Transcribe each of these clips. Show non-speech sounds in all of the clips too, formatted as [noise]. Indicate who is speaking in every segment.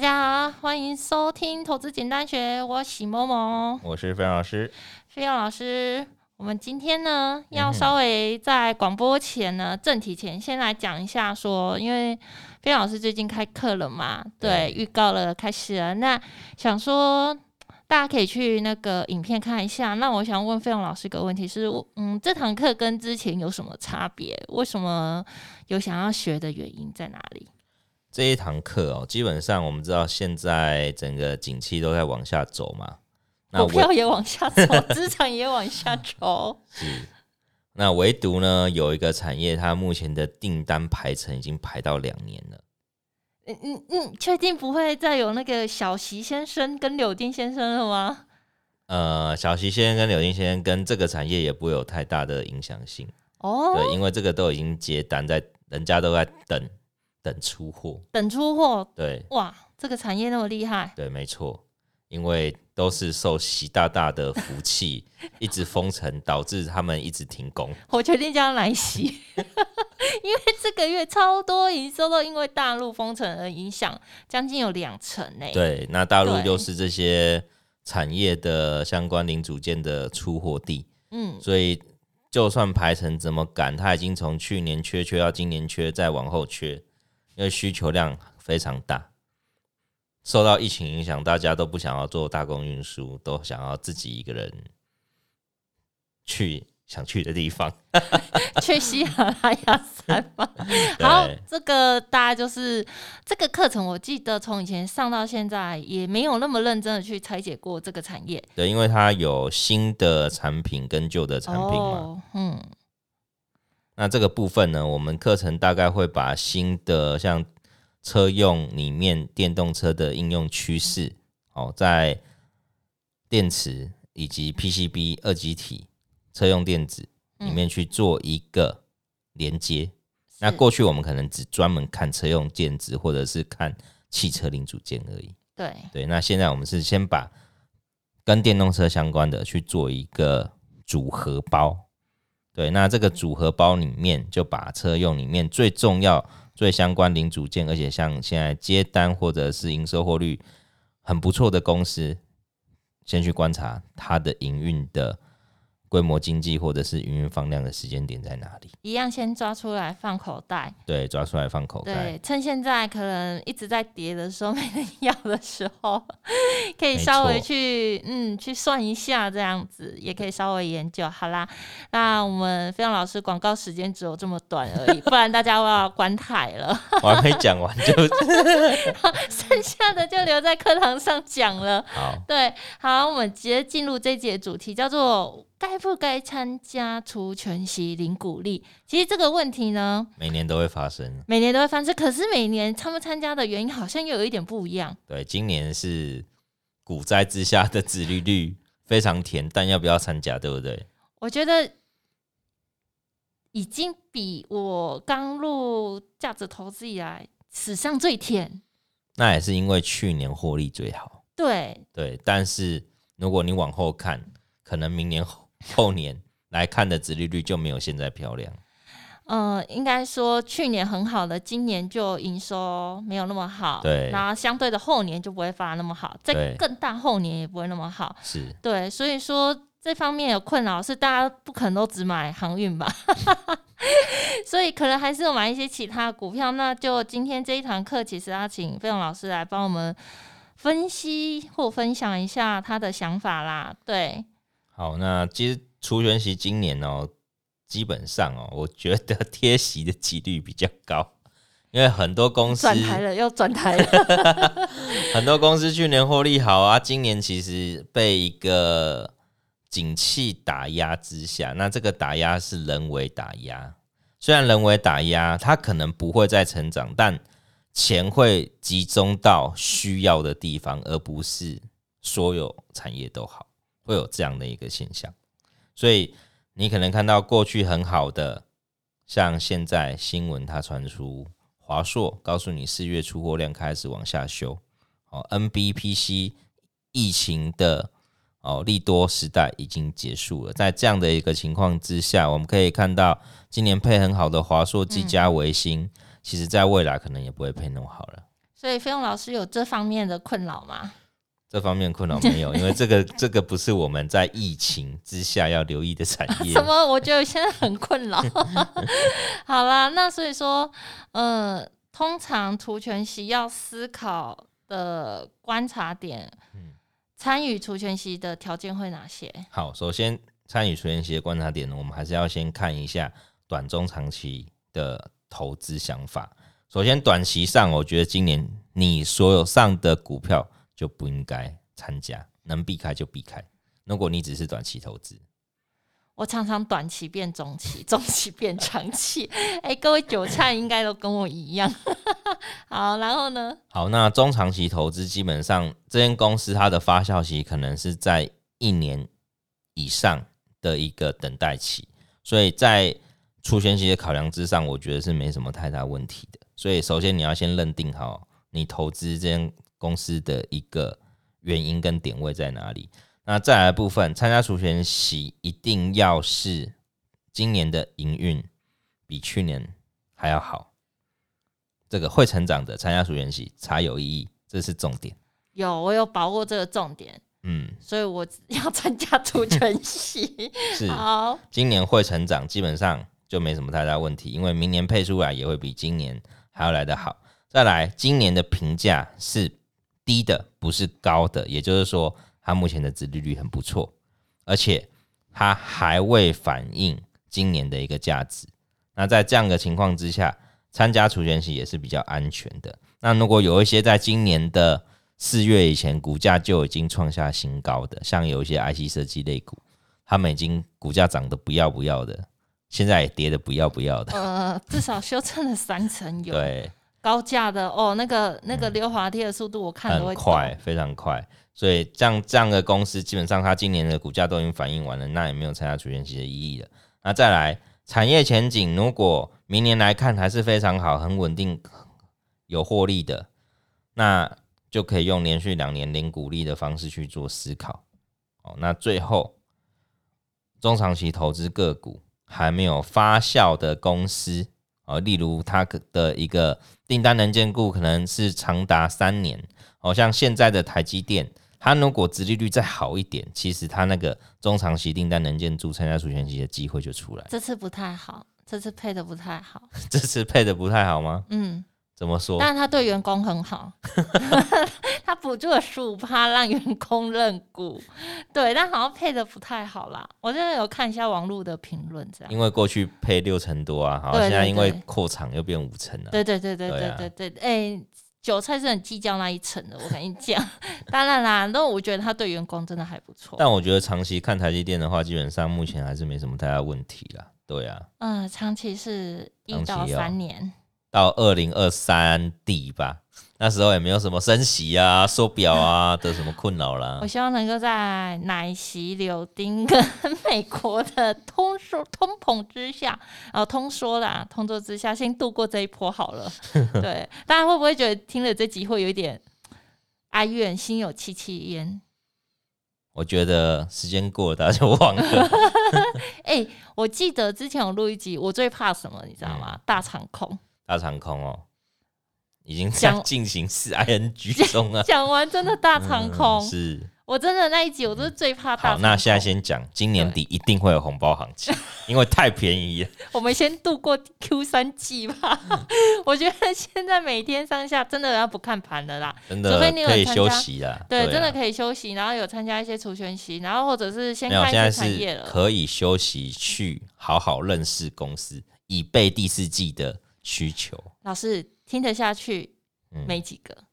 Speaker 1: 大家好，欢迎收听投资简单学，我是某某，
Speaker 2: 我是飞扬老师，
Speaker 1: 飞扬老师，我们今天呢要稍微在广播前呢，嗯、正题前先来讲一下说，说因为飞扬老师最近开课了嘛，对，预告了开始了，那想说大家可以去那个影片看一下。那我想问飞扬老师一个问题是，嗯，这堂课跟之前有什么差别？为什么有想要学的原因在哪里？
Speaker 2: 这一堂课哦，基本上我们知道现在整个景气都在往下走嘛，
Speaker 1: 股票也往下走，[laughs] 资产也往下走。
Speaker 2: 是，那唯独呢有一个产业，它目前的订单排程已经排到两年了。
Speaker 1: 嗯嗯嗯，确定不会再有那个小习先生跟柳丁先生了吗？
Speaker 2: 呃，小习先生跟柳丁先生跟这个产业也不会有太大的影响性
Speaker 1: 哦。
Speaker 2: 对，因为这个都已经接单在，人家都在等。等出货，
Speaker 1: 等出货，
Speaker 2: 对，
Speaker 1: 哇，这个产业那么厉害，
Speaker 2: 对，没错，因为都是受习大大的福气，一直封城，导致他们一直停工。
Speaker 1: 我决定叫来袭，[laughs] 因为这个月超多营收都因为大陆封城而影响，将近有两成呢。
Speaker 2: 对，那大陆又是这些产业的相关零组件的出货地，嗯，所以就算排程怎么赶，他已经从去年缺缺到今年缺，再往后缺。因为需求量非常大，受到疫情影响，大家都不想要做大众运输，都想要自己一个人去想去的地方，[laughs]
Speaker 1: 去喜马拉雅山吧。[laughs] 好，这个大家就是这个课程，我记得从以前上到现在，也没有那么认真的去拆解过这个产业。
Speaker 2: 对，因为它有新的产品跟旧的产品嘛。哦、嗯。那这个部分呢，我们课程大概会把新的像车用里面电动车的应用趋势，哦，在电池以及 PCB 二极体车用电子里面去做一个连接。那过去我们可能只专门看车用电子或者是看汽车零组件而已。
Speaker 1: 对
Speaker 2: 对，那现在我们是先把跟电动车相关的去做一个组合包。对，那这个组合包里面就把车用里面最重要、最相关零组件，而且像现在接单或者是营收获率很不错的公司，先去观察它的营运的。规模经济或者是营运放量的时间点在哪里？
Speaker 1: 一样先抓出来放口袋。
Speaker 2: 对，抓出来放口袋。
Speaker 1: 对，趁现在可能一直在跌的时候，[laughs] 没人要的时候，[laughs] 可以稍微去嗯去算一下，这样子也可以稍微研究。好啦，那我们飞扬老师广告时间只有这么短而已，不然大家都要关台了。[laughs]
Speaker 2: 我还没讲完就，
Speaker 1: 剩下的就留在课堂上讲了。
Speaker 2: 好，
Speaker 1: 对，好，我们直接进入这一节主题，叫做。该不该参加除权息零股利？其实这个问题呢，
Speaker 2: 每年都会发生，
Speaker 1: 每年都会发生。可是每年他们参加的原因好像又有一点不一样。
Speaker 2: 对，今年是股灾之下的殖利率非常甜，但要不要参加，对不对？
Speaker 1: 我觉得已经比我刚入价值投资以来史上最甜。
Speaker 2: 那也是因为去年获利最好。
Speaker 1: 对
Speaker 2: 对，但是如果你往后看，可能明年后。后年来看的殖利率就没有现在漂亮。
Speaker 1: 嗯、呃，应该说去年很好的，今年就营收没有那么好。
Speaker 2: 对，
Speaker 1: 然后相对的后年就不会发那么好，在更大后年也不会那么好。
Speaker 2: 是，
Speaker 1: 对，所以说这方面有困扰是大家不可能都只买航运吧？[laughs] 所以可能还是有买一些其他股票。那就今天这一堂课，其实要请飞扬老师来帮我们分析或分享一下他的想法啦。对。
Speaker 2: 好，那其实除权息今年哦，基本上哦，我觉得 [laughs] 贴息的几率比较高，因为很多公司
Speaker 1: 转台了，要转台了。[laughs]
Speaker 2: 很多公司去年获利好啊，今年其实被一个景气打压之下，那这个打压是人为打压，虽然人为打压，它可能不会再成长，但钱会集中到需要的地方，而不是所有产业都好。会有这样的一个现象，所以你可能看到过去很好的，像现在新闻它传出华硕告诉你四月出货量开始往下修，哦，NBPC 疫情的哦利多时代已经结束了，在这样的一个情况之下，我们可以看到今年配很好的华硕、技嘉、微星，其实在未来可能也不会配那么好了。
Speaker 1: 所以飞龙老师有这方面的困扰吗？
Speaker 2: 这方面困扰没有，因为这个这个不是我们在疫情之下要留意的产业。[laughs]
Speaker 1: 什么？我觉得现在很困扰。[laughs] 好啦，那所以说，呃，通常除权息要思考的观察点，嗯，参与除权息的条件会哪些？
Speaker 2: 好，首先参与除权息的观察点呢，我们还是要先看一下短中长期的投资想法。首先，短期上，我觉得今年你所有上的股票。就不应该参加，能避开就避开。如果你只是短期投资，
Speaker 1: 我常常短期变中期，[laughs] 中期变长期。[laughs] 哎、欸，各位韭菜应该都跟我一样。[laughs] 好，然后呢？
Speaker 2: 好，那中长期投资基本上，这间公司它的发酵期可能是在一年以上的一个等待期，所以在出现期的考量之上，我觉得是没什么太大问题的。所以，首先你要先认定好你投资这间。公司的一个原因跟点位在哪里？那再来的部分，参加除权息一定要是今年的营运比去年还要好，这个会成长的参加除权息才有意义，这是重点。
Speaker 1: 有，我有把握这个重点，
Speaker 2: 嗯，
Speaker 1: 所以我要参加除权息。[laughs]
Speaker 2: 是，
Speaker 1: 好，
Speaker 2: 今年会成长，基本上就没什么太大问题，因为明年配出来也会比今年还要来得好。再来，今年的评价是。低的不是高的，也就是说，它目前的殖利率很不错，而且它还未反映今年的一个价值。那在这样的情况之下，参加除权息也是比较安全的。那如果有一些在今年的四月以前股价就已经创下新高的，像有一些 IC 设计类股，他们已经股价涨得不要不要的，现在也跌得不要不要的。
Speaker 1: 呃，至少修正了三成有。
Speaker 2: 对。
Speaker 1: 高价的哦，那个那个溜滑梯的速度，我看都
Speaker 2: 会、快，非常快。所以这样这样的公司，基本上它今年的股价都已经反映完了，那也没有参加除权息的意义了。那再来，产业前景如果明年来看还是非常好，很稳定，有获利的，那就可以用连续两年零股利的方式去做思考。哦，那最后中长期投资个股还没有发酵的公司。哦，例如它的一个订单能见度可能是长达三年，好像现在的台积电，它如果殖利率再好一点，其实它那个中长期订单能见度参加主权息的机会就出来。
Speaker 1: 这次不太好，这次配的不太好。[laughs]
Speaker 2: 这次配的不太好吗？
Speaker 1: 嗯。
Speaker 2: 怎么说？
Speaker 1: 但是他对员工很好，[laughs] 他补助了十五趴让员工认股，对，但好像配的不太好啦。我真的有看一下网络的评论，这样。
Speaker 2: 因为过去配六成多啊，好，现在因为扩厂又变五成了。
Speaker 1: 对对对对对对对，哎、欸，韭菜是很计较那一层的，我跟你讲。[laughs] 当然啦，那我觉得他对员工真的还不错。
Speaker 2: 但我觉得长期看台积电的话，基本上目前还是没什么太大问题啦。对啊，
Speaker 1: 嗯，长期是一到三年。
Speaker 2: 到二零二三底吧，那时候也没有什么升息啊、缩表啊的什么困扰啦。[laughs]
Speaker 1: 我希望能够在奶昔、柳丁跟 [laughs] 美国的通缩、通膨之下，然后通缩啦、通缩之下，先度过这一波好了。[laughs] 对，大家会不会觉得听了这集会有一点哀怨，心有戚戚焉？
Speaker 2: 我觉得时间过了，大家就忘了。
Speaker 1: 哎、欸，我记得之前我录一集，我最怕什么，你知道吗？嗯、大长空。大
Speaker 2: 长空哦，已经在进行式 [laughs] ing 中了。
Speaker 1: 讲完真的大长空，
Speaker 2: 嗯、是
Speaker 1: 我真的那一集，我都是最怕大长空。
Speaker 2: 好，那现在先讲，今年底一定会有红包行情，[laughs] 因为太便宜了。
Speaker 1: 我们先度过 Q 三季吧。[laughs] 我觉得现在每天上下真的要不看盘的啦，
Speaker 2: 真的可以休息啦。
Speaker 1: 对，
Speaker 2: 对啊、
Speaker 1: 真的可以休息，然后有参加一些除权息，然后或者是先开始产业了，
Speaker 2: 可以休息去好好认识公司，以备第四季的。需求
Speaker 1: 老师听得下去，没几个，嗯、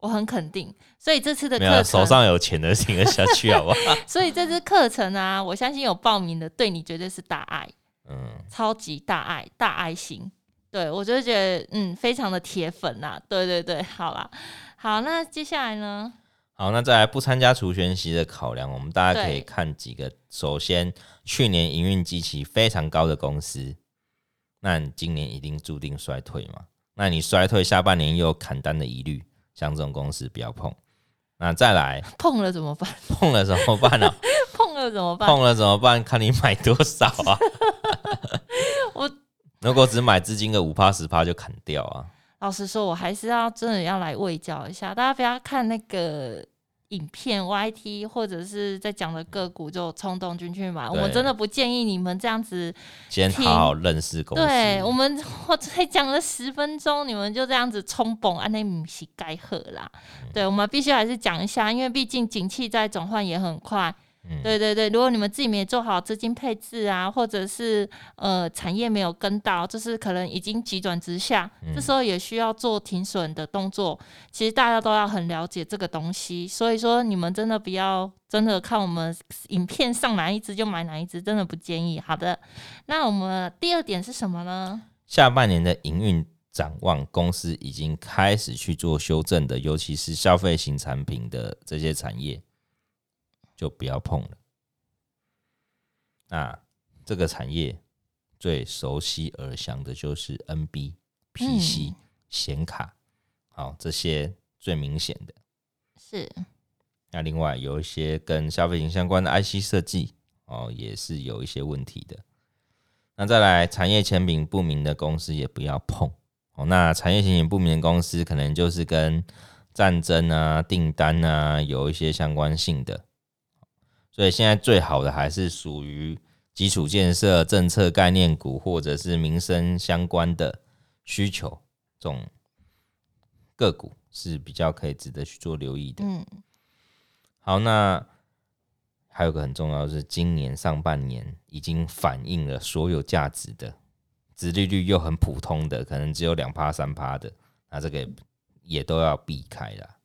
Speaker 1: 我很肯定。所以这次的课程，
Speaker 2: 手上有钱的听得下去，[laughs] 好不好？
Speaker 1: 所以这次课程啊，我相信有报名的，对你绝对是大爱，嗯，超级大爱，大爱心。对我就觉得，嗯，非常的铁粉呐。对对对，好啦，好，那接下来呢？
Speaker 2: 好，那再来不参加除权息的考量，我们大家可以看几个。首先，去年营运基期非常高的公司。那你今年一定注定衰退嘛？那你衰退下半年又有砍单的疑虑，像这种公司不要碰。那再来 [laughs]
Speaker 1: 碰了怎么办？
Speaker 2: 碰了怎么办呢？[laughs]
Speaker 1: 碰了怎么办？
Speaker 2: 碰了怎么办？看你买多少啊！[laughs] 我如果只买资金的五趴十趴就砍掉啊！
Speaker 1: 老实说，我还是要真的要来喂教一下，大家不要看那个。影片 YT 或者是在讲的个股就冲动进去买，我们真的不建议你们这样子。
Speaker 2: 先好好认识公司。
Speaker 1: 对，我们 [laughs] 我才讲了十分钟，你们就这样子冲崩，安内米是该喝啦。嗯、对，我们必须还是讲一下，因为毕竟景气在转换也很快。嗯、对对对，如果你们自己没做好资金配置啊，或者是呃产业没有跟到，就是可能已经急转直下，嗯、这时候也需要做停损的动作。其实大家都要很了解这个东西，所以说你们真的不要真的看我们影片上哪一只就买哪一只，真的不建议。好的，那我们第二点是什么呢？
Speaker 2: 下半年的营运展望，公司已经开始去做修正的，尤其是消费型产品的这些产业。就不要碰了。那这个产业最熟悉而详的就是 NB、PC、显卡，好，这些最明显的。
Speaker 1: 是。
Speaker 2: 那另外有一些跟消费型相关的 IC 设计哦，也是有一些问题的。那再来产业前景不明的公司也不要碰哦。那产业前景不明的公司，可能就是跟战争啊、订单啊有一些相关性的。所以现在最好的还是属于基础建设、政策概念股，或者是民生相关的需求，这种个股是比较可以值得去做留意的。嗯，好，那还有个很重要的是，今年上半年已经反映了所有价值的，殖利率又很普通的，可能只有两趴三趴的，那这个也都要避开了。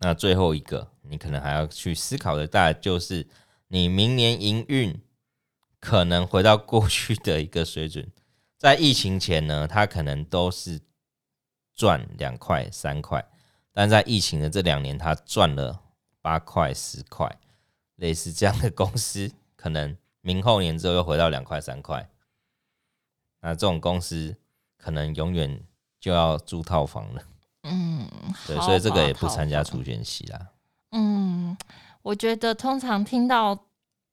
Speaker 2: 那最后一个，你可能还要去思考的，大概就是你明年营运可能回到过去的一个水准。在疫情前呢，它可能都是赚两块三块，但在疫情的这两年，它赚了八块十块，类似这样的公司，可能明后年之后又回到两块三块。那这种公司可能永远就要租套房了。
Speaker 1: 嗯，
Speaker 2: 对，所以这个也不参加除权息啦。
Speaker 1: 嗯，我觉得通常听到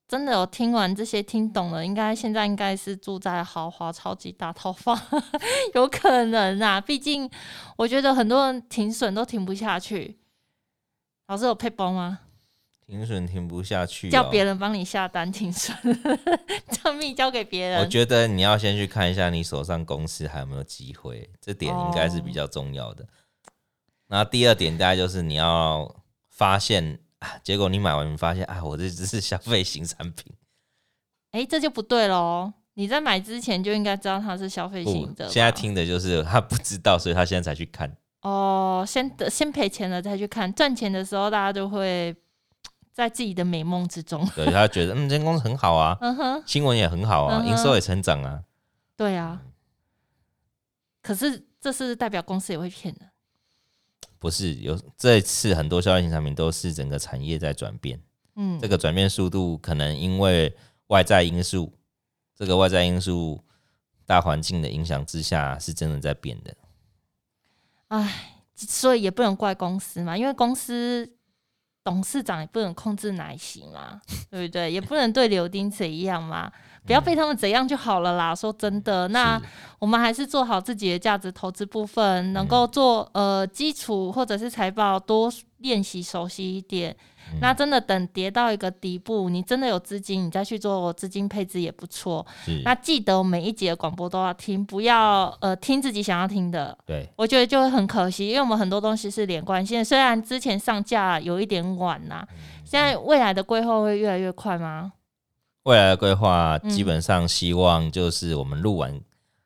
Speaker 1: 真的有听完这些听懂了，应该现在应该是住在豪华超级大套房，[laughs] 有可能啊。毕竟我觉得很多人停损都停不下去。老师有配包吗？
Speaker 2: 停损停不下去，
Speaker 1: 叫别人帮你下单停损，[laughs] 账密交给别人。
Speaker 2: 我觉得你要先去看一下你手上公司还有没有机会，这点应该是比较重要的。那第二点大概就是你要发现啊，结果你买完你发现啊，我这只是消费型产品，
Speaker 1: 哎、欸，这就不对喽。你在买之前就应该知道它是消费型的。
Speaker 2: 现在听的就是他不知道，所以他现在才去看。
Speaker 1: 哦，先得先赔钱了再去看，赚钱的时候大家就会在自己的美梦之中。
Speaker 2: 对，他觉得嗯，这间公司很好啊，[laughs] 嗯哼，新闻也很好啊，营、嗯、收也成长啊。
Speaker 1: 对啊，可是这是代表公司也会骗人。
Speaker 2: 不是有这一次很多消费型产品都是整个产业在转变，嗯，这个转变速度可能因为外在因素，这个外在因素大环境的影响之下是真的在变的。
Speaker 1: 哎，所以也不能怪公司嘛，因为公司董事长也不能控制奶昔嘛，对不对？也不能对柳丁怎样嘛。不要被他们怎样就好了啦。说真的，那我们还是做好自己的价值投资部分，能够做呃基础或者是财报多练习熟悉一点。那真的等跌到一个底部，你真的有资金，你再去做资金配置也不错。那记得每一节广播都要听，不要呃听自己想要听的。
Speaker 2: 对，
Speaker 1: 我觉得就会很可惜，因为我们很多东西是连贯性。虽然之前上架有一点晚呐，现在未来的规划会越来越快吗？
Speaker 2: 未来的规划基本上希望就是我们录完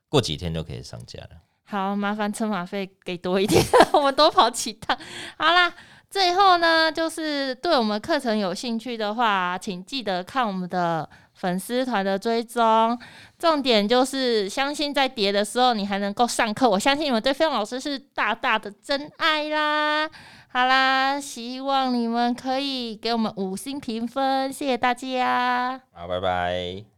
Speaker 2: 过几天就可以上架了。嗯、
Speaker 1: 好，麻烦车马费给多一点，[laughs] 我们多跑几趟。好啦，最后呢，就是对我们课程有兴趣的话，请记得看我们的粉丝团的追踪。重点就是相信在叠的时候你还能够上课，我相信你们对飞龙老师是大大的真爱啦。好啦，希望你们可以给我们五星评分，谢谢大家。
Speaker 2: 好，拜拜。